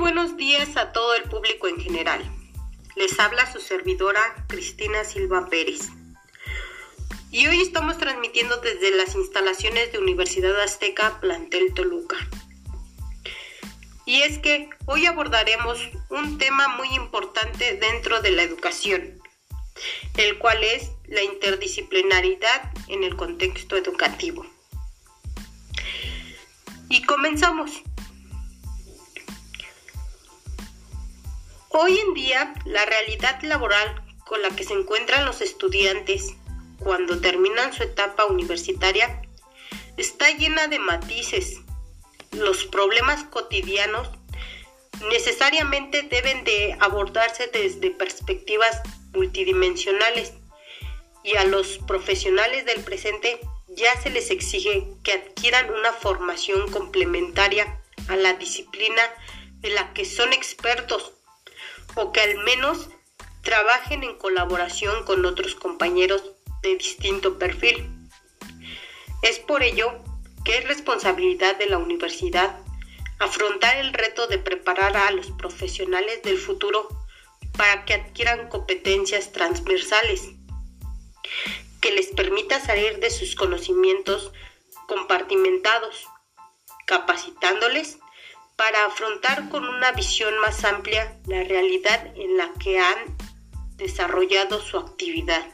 buenos días a todo el público en general. Les habla su servidora Cristina Silva Pérez. Y hoy estamos transmitiendo desde las instalaciones de Universidad Azteca Plantel Toluca. Y es que hoy abordaremos un tema muy importante dentro de la educación, el cual es la interdisciplinaridad en el contexto educativo. Y comenzamos. Hoy en día, la realidad laboral con la que se encuentran los estudiantes cuando terminan su etapa universitaria está llena de matices. Los problemas cotidianos necesariamente deben de abordarse desde perspectivas multidimensionales y a los profesionales del presente ya se les exige que adquieran una formación complementaria a la disciplina de la que son expertos o que al menos trabajen en colaboración con otros compañeros de distinto perfil. Es por ello que es responsabilidad de la universidad afrontar el reto de preparar a los profesionales del futuro para que adquieran competencias transversales que les permita salir de sus conocimientos compartimentados, capacitándoles para afrontar con una visión más amplia la realidad en la que han desarrollado su actividad.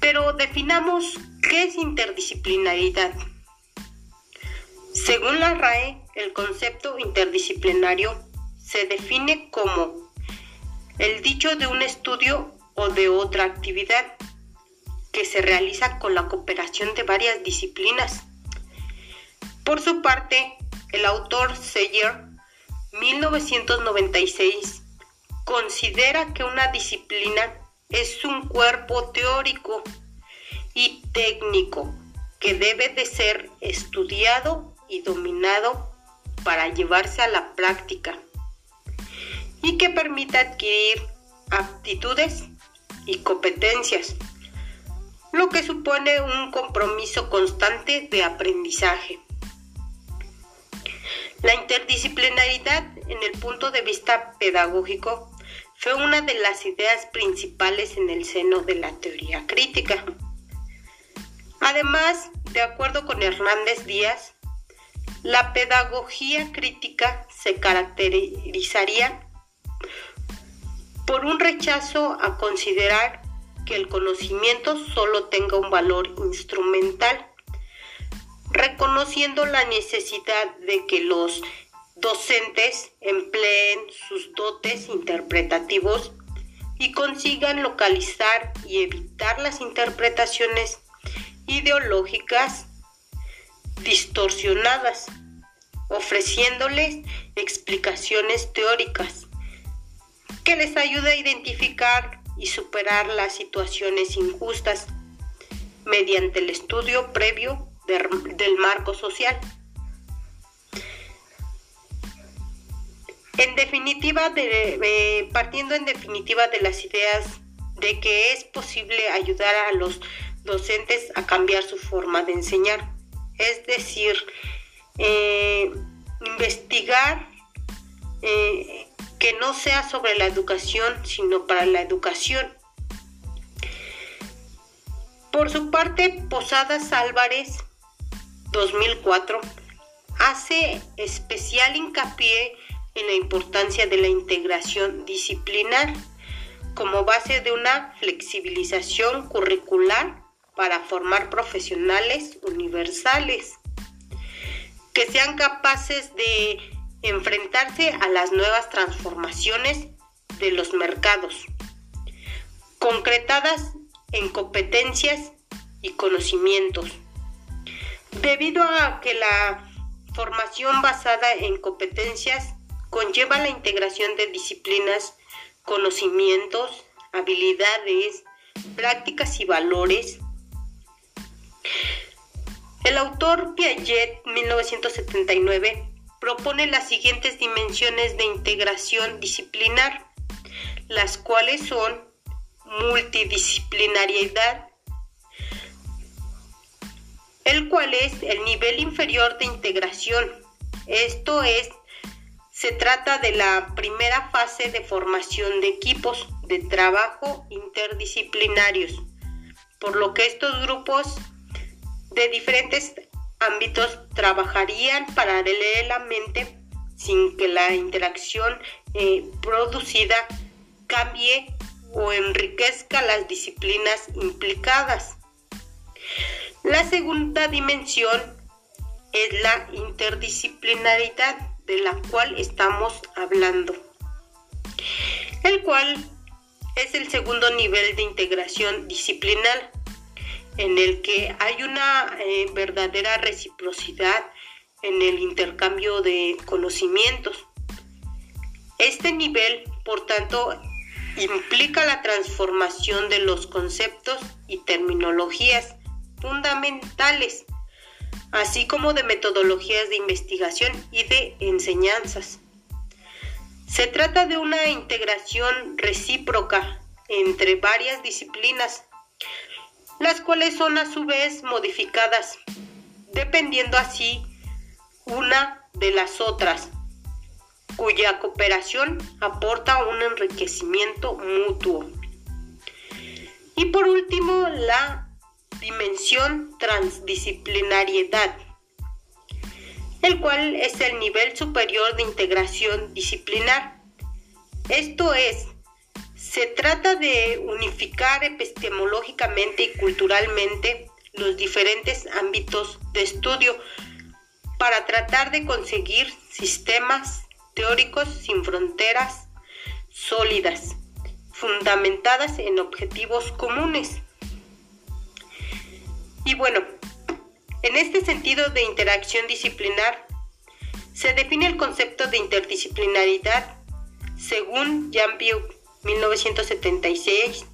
Pero definamos qué es interdisciplinaridad. Según la RAE, el concepto interdisciplinario se define como el dicho de un estudio o de otra actividad que se realiza con la cooperación de varias disciplinas por su parte, el autor Seyer, 1996, considera que una disciplina es un cuerpo teórico y técnico que debe de ser estudiado y dominado para llevarse a la práctica y que permita adquirir aptitudes y competencias, lo que supone un compromiso constante de aprendizaje. La interdisciplinaridad en el punto de vista pedagógico fue una de las ideas principales en el seno de la teoría crítica. Además, de acuerdo con Hernández Díaz, la pedagogía crítica se caracterizaría por un rechazo a considerar que el conocimiento solo tenga un valor instrumental reconociendo la necesidad de que los docentes empleen sus dotes interpretativos y consigan localizar y evitar las interpretaciones ideológicas distorsionadas, ofreciéndoles explicaciones teóricas que les ayude a identificar y superar las situaciones injustas mediante el estudio previo del marco social. En definitiva, partiendo en definitiva de las ideas de que es posible ayudar a los docentes a cambiar su forma de enseñar, es decir, eh, investigar eh, que no sea sobre la educación, sino para la educación. Por su parte, Posadas Álvarez 2004 hace especial hincapié en la importancia de la integración disciplinar como base de una flexibilización curricular para formar profesionales universales que sean capaces de enfrentarse a las nuevas transformaciones de los mercados, concretadas en competencias y conocimientos Debido a que la formación basada en competencias conlleva la integración de disciplinas, conocimientos, habilidades, prácticas y valores, el autor Piaget 1979 propone las siguientes dimensiones de integración disciplinar, las cuales son multidisciplinariedad, el cual es el nivel inferior de integración Esto es, se trata de la primera fase de formación de equipos de trabajo interdisciplinarios, por lo que estos grupos de diferentes ámbitos trabajarían paralelamente sin que la interacción eh, producida cambie o enriquezca las disciplinas implicadas. La segunda dimensión es la interdisciplinaridad de la cual estamos hablando, el cual es el segundo nivel de integración disciplinar en el que hay una eh, verdadera reciprocidad en el intercambio de conocimientos. Este nivel, por tanto, implica la transformación de los conceptos y terminologías fundamentales, así como de metodologías de investigación y de enseñanzas. Se trata de una integración recíproca entre varias disciplinas, las cuales son a su vez modificadas, dependiendo así una de las otras, cuya cooperación aporta un enriquecimiento mutuo. Y por último, la dimensión transdisciplinariedad, el cual es el nivel superior de integración disciplinar. Esto es, se trata de unificar epistemológicamente y culturalmente los diferentes ámbitos de estudio para tratar de conseguir sistemas teóricos sin fronteras sólidas, fundamentadas en objetivos comunes. Y bueno, en este sentido de interacción disciplinar, se define el concepto de interdisciplinaridad según Piaget 1976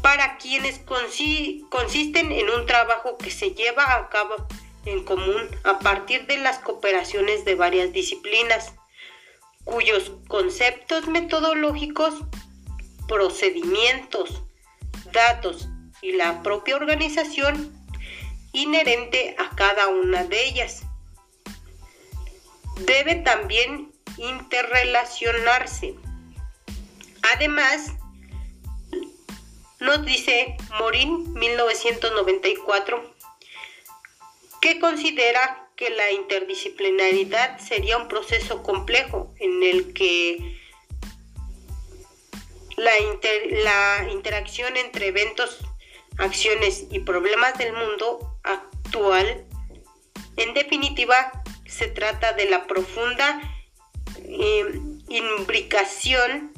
para quienes consisten en un trabajo que se lleva a cabo en común a partir de las cooperaciones de varias disciplinas, cuyos conceptos metodológicos, procedimientos, datos y la propia organización inherente a cada una de ellas. Debe también interrelacionarse. Además, nos dice Morin 1994 que considera que la interdisciplinaridad sería un proceso complejo en el que la, la interacción entre eventos, acciones y problemas del mundo actual, en definitiva, se trata de la profunda eh, imbricación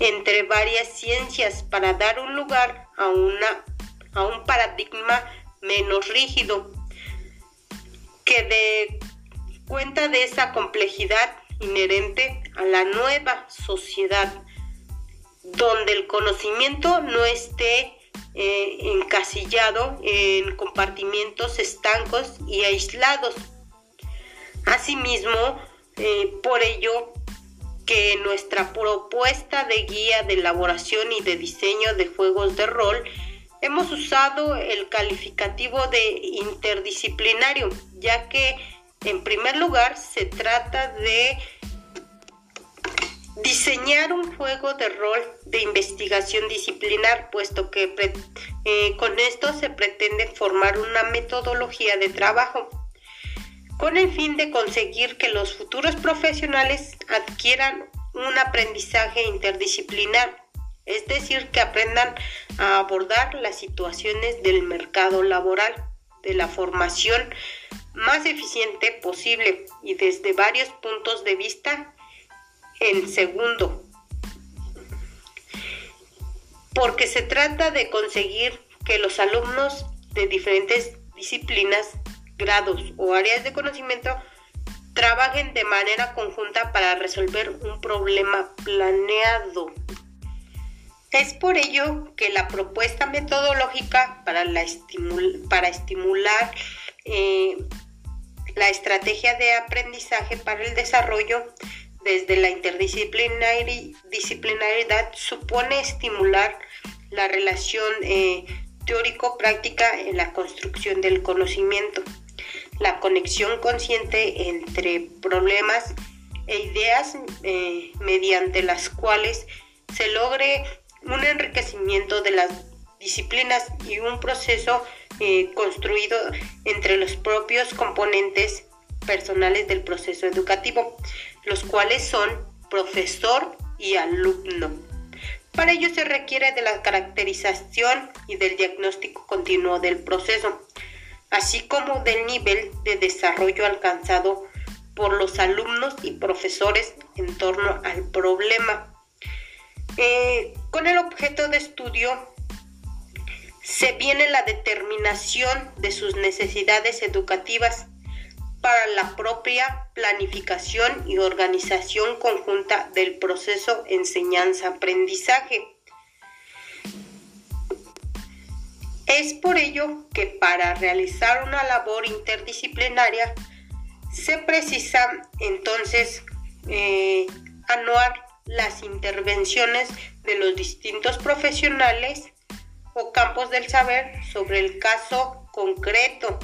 entre varias ciencias para dar un lugar a, una, a un paradigma menos rígido, que de cuenta de esa complejidad inherente a la nueva sociedad, donde el conocimiento no esté eh, encasillado en compartimientos estancos y aislados. Asimismo, eh, por ello que nuestra propuesta de guía de elaboración y de diseño de juegos de rol hemos usado el calificativo de interdisciplinario, ya que en primer lugar se trata de diseñar un juego de rol de investigación disciplinar, puesto que eh, con esto se pretende formar una metodología de trabajo con el fin de conseguir que los futuros profesionales adquieran un aprendizaje interdisciplinar es decir, que aprendan a abordar las situaciones del mercado laboral de la formación más eficiente posible y desde varios puntos de vista. En segundo, porque se trata de conseguir que los alumnos de diferentes disciplinas, grados o áreas de conocimiento trabajen de manera conjunta para resolver un problema planeado. Es por ello que la propuesta metodológica para, estimular eh, la estrategia de aprendizaje para el desarrollo desde la interdisciplinaridad supone estimular la relación eh, teórico-práctica en la construcción del conocimiento, la conexión consciente entre problemas e ideas eh, mediante las cuales se logre un enriquecimiento de las disciplinas y un proceso eh, construido entre los propios componentes personales del proceso educativo, los cuales son profesor y alumno. Para ello se requiere de la caracterización y del diagnóstico continuo del proceso, así como del nivel de desarrollo alcanzado por los alumnos y profesores en torno al problema. Eh, con el objeto de estudio se viene la determinación de sus necesidades educativas para la propia planificación y organización conjunta del proceso enseñanza-aprendizaje. Es por ello que para realizar una labor interdisciplinaria se precisa entonces eh, anuar las intervenciones de los distintos profesionales o campos del saber sobre el caso concreto,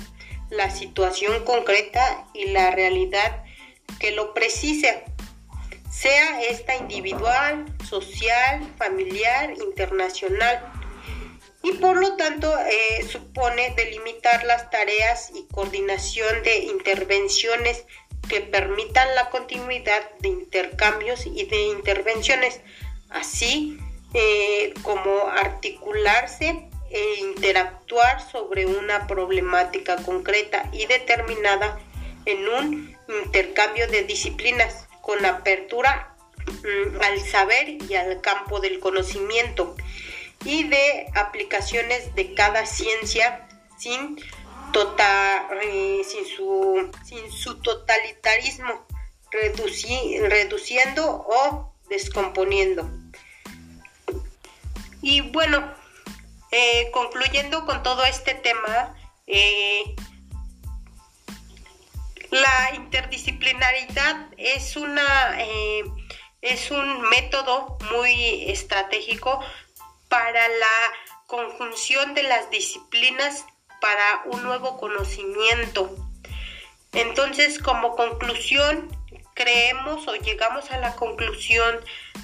la situación concreta y la realidad que lo precise, sea esta individual, social, familiar, internacional. Y por lo tanto eh, supone delimitar las tareas y coordinación de intervenciones que permitan la continuidad de intercambios y de intervenciones, así eh, como articularse e interactuar sobre una problemática concreta y determinada en un intercambio de disciplinas con apertura mm, al saber y al campo del conocimiento y de aplicaciones de cada ciencia sin, tota, eh, sin, su, sin su totalitarismo, reduciendo o descomponiendo. Y bueno, eh, concluyendo con todo este tema, eh, la interdisciplinaridad es una es un método muy estratégico para la conjunción de las disciplinas para un nuevo conocimiento. Entonces, como conclusión, creemos o llegamos a la conclusión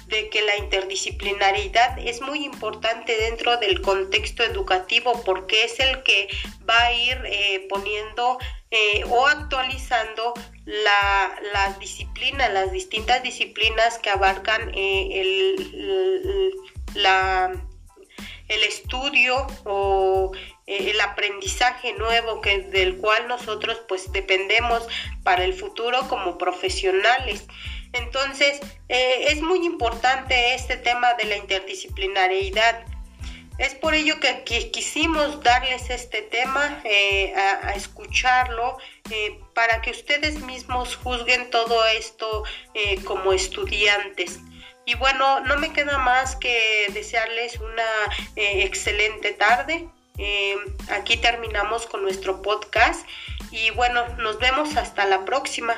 de que la interdisciplinaridad es muy importante dentro del contexto educativo porque es el que va a ir eh, poniendo eh, o actualizando las disciplinas, las distintas disciplinas que abarcan eh, el, la el estudio o eh, el aprendizaje nuevo que del cual nosotros pues dependemos para el futuro como profesionales. Entonces, eh, es muy importante este tema de la interdisciplinariedad. Es por ello que, quisimos darles este tema, eh, a, escucharlo, para que ustedes mismos juzguen todo esto como estudiantes. Y bueno, no me queda más que desearles una excelente tarde. Eh, aquí terminamos con nuestro podcast y bueno, nos vemos hasta la próxima.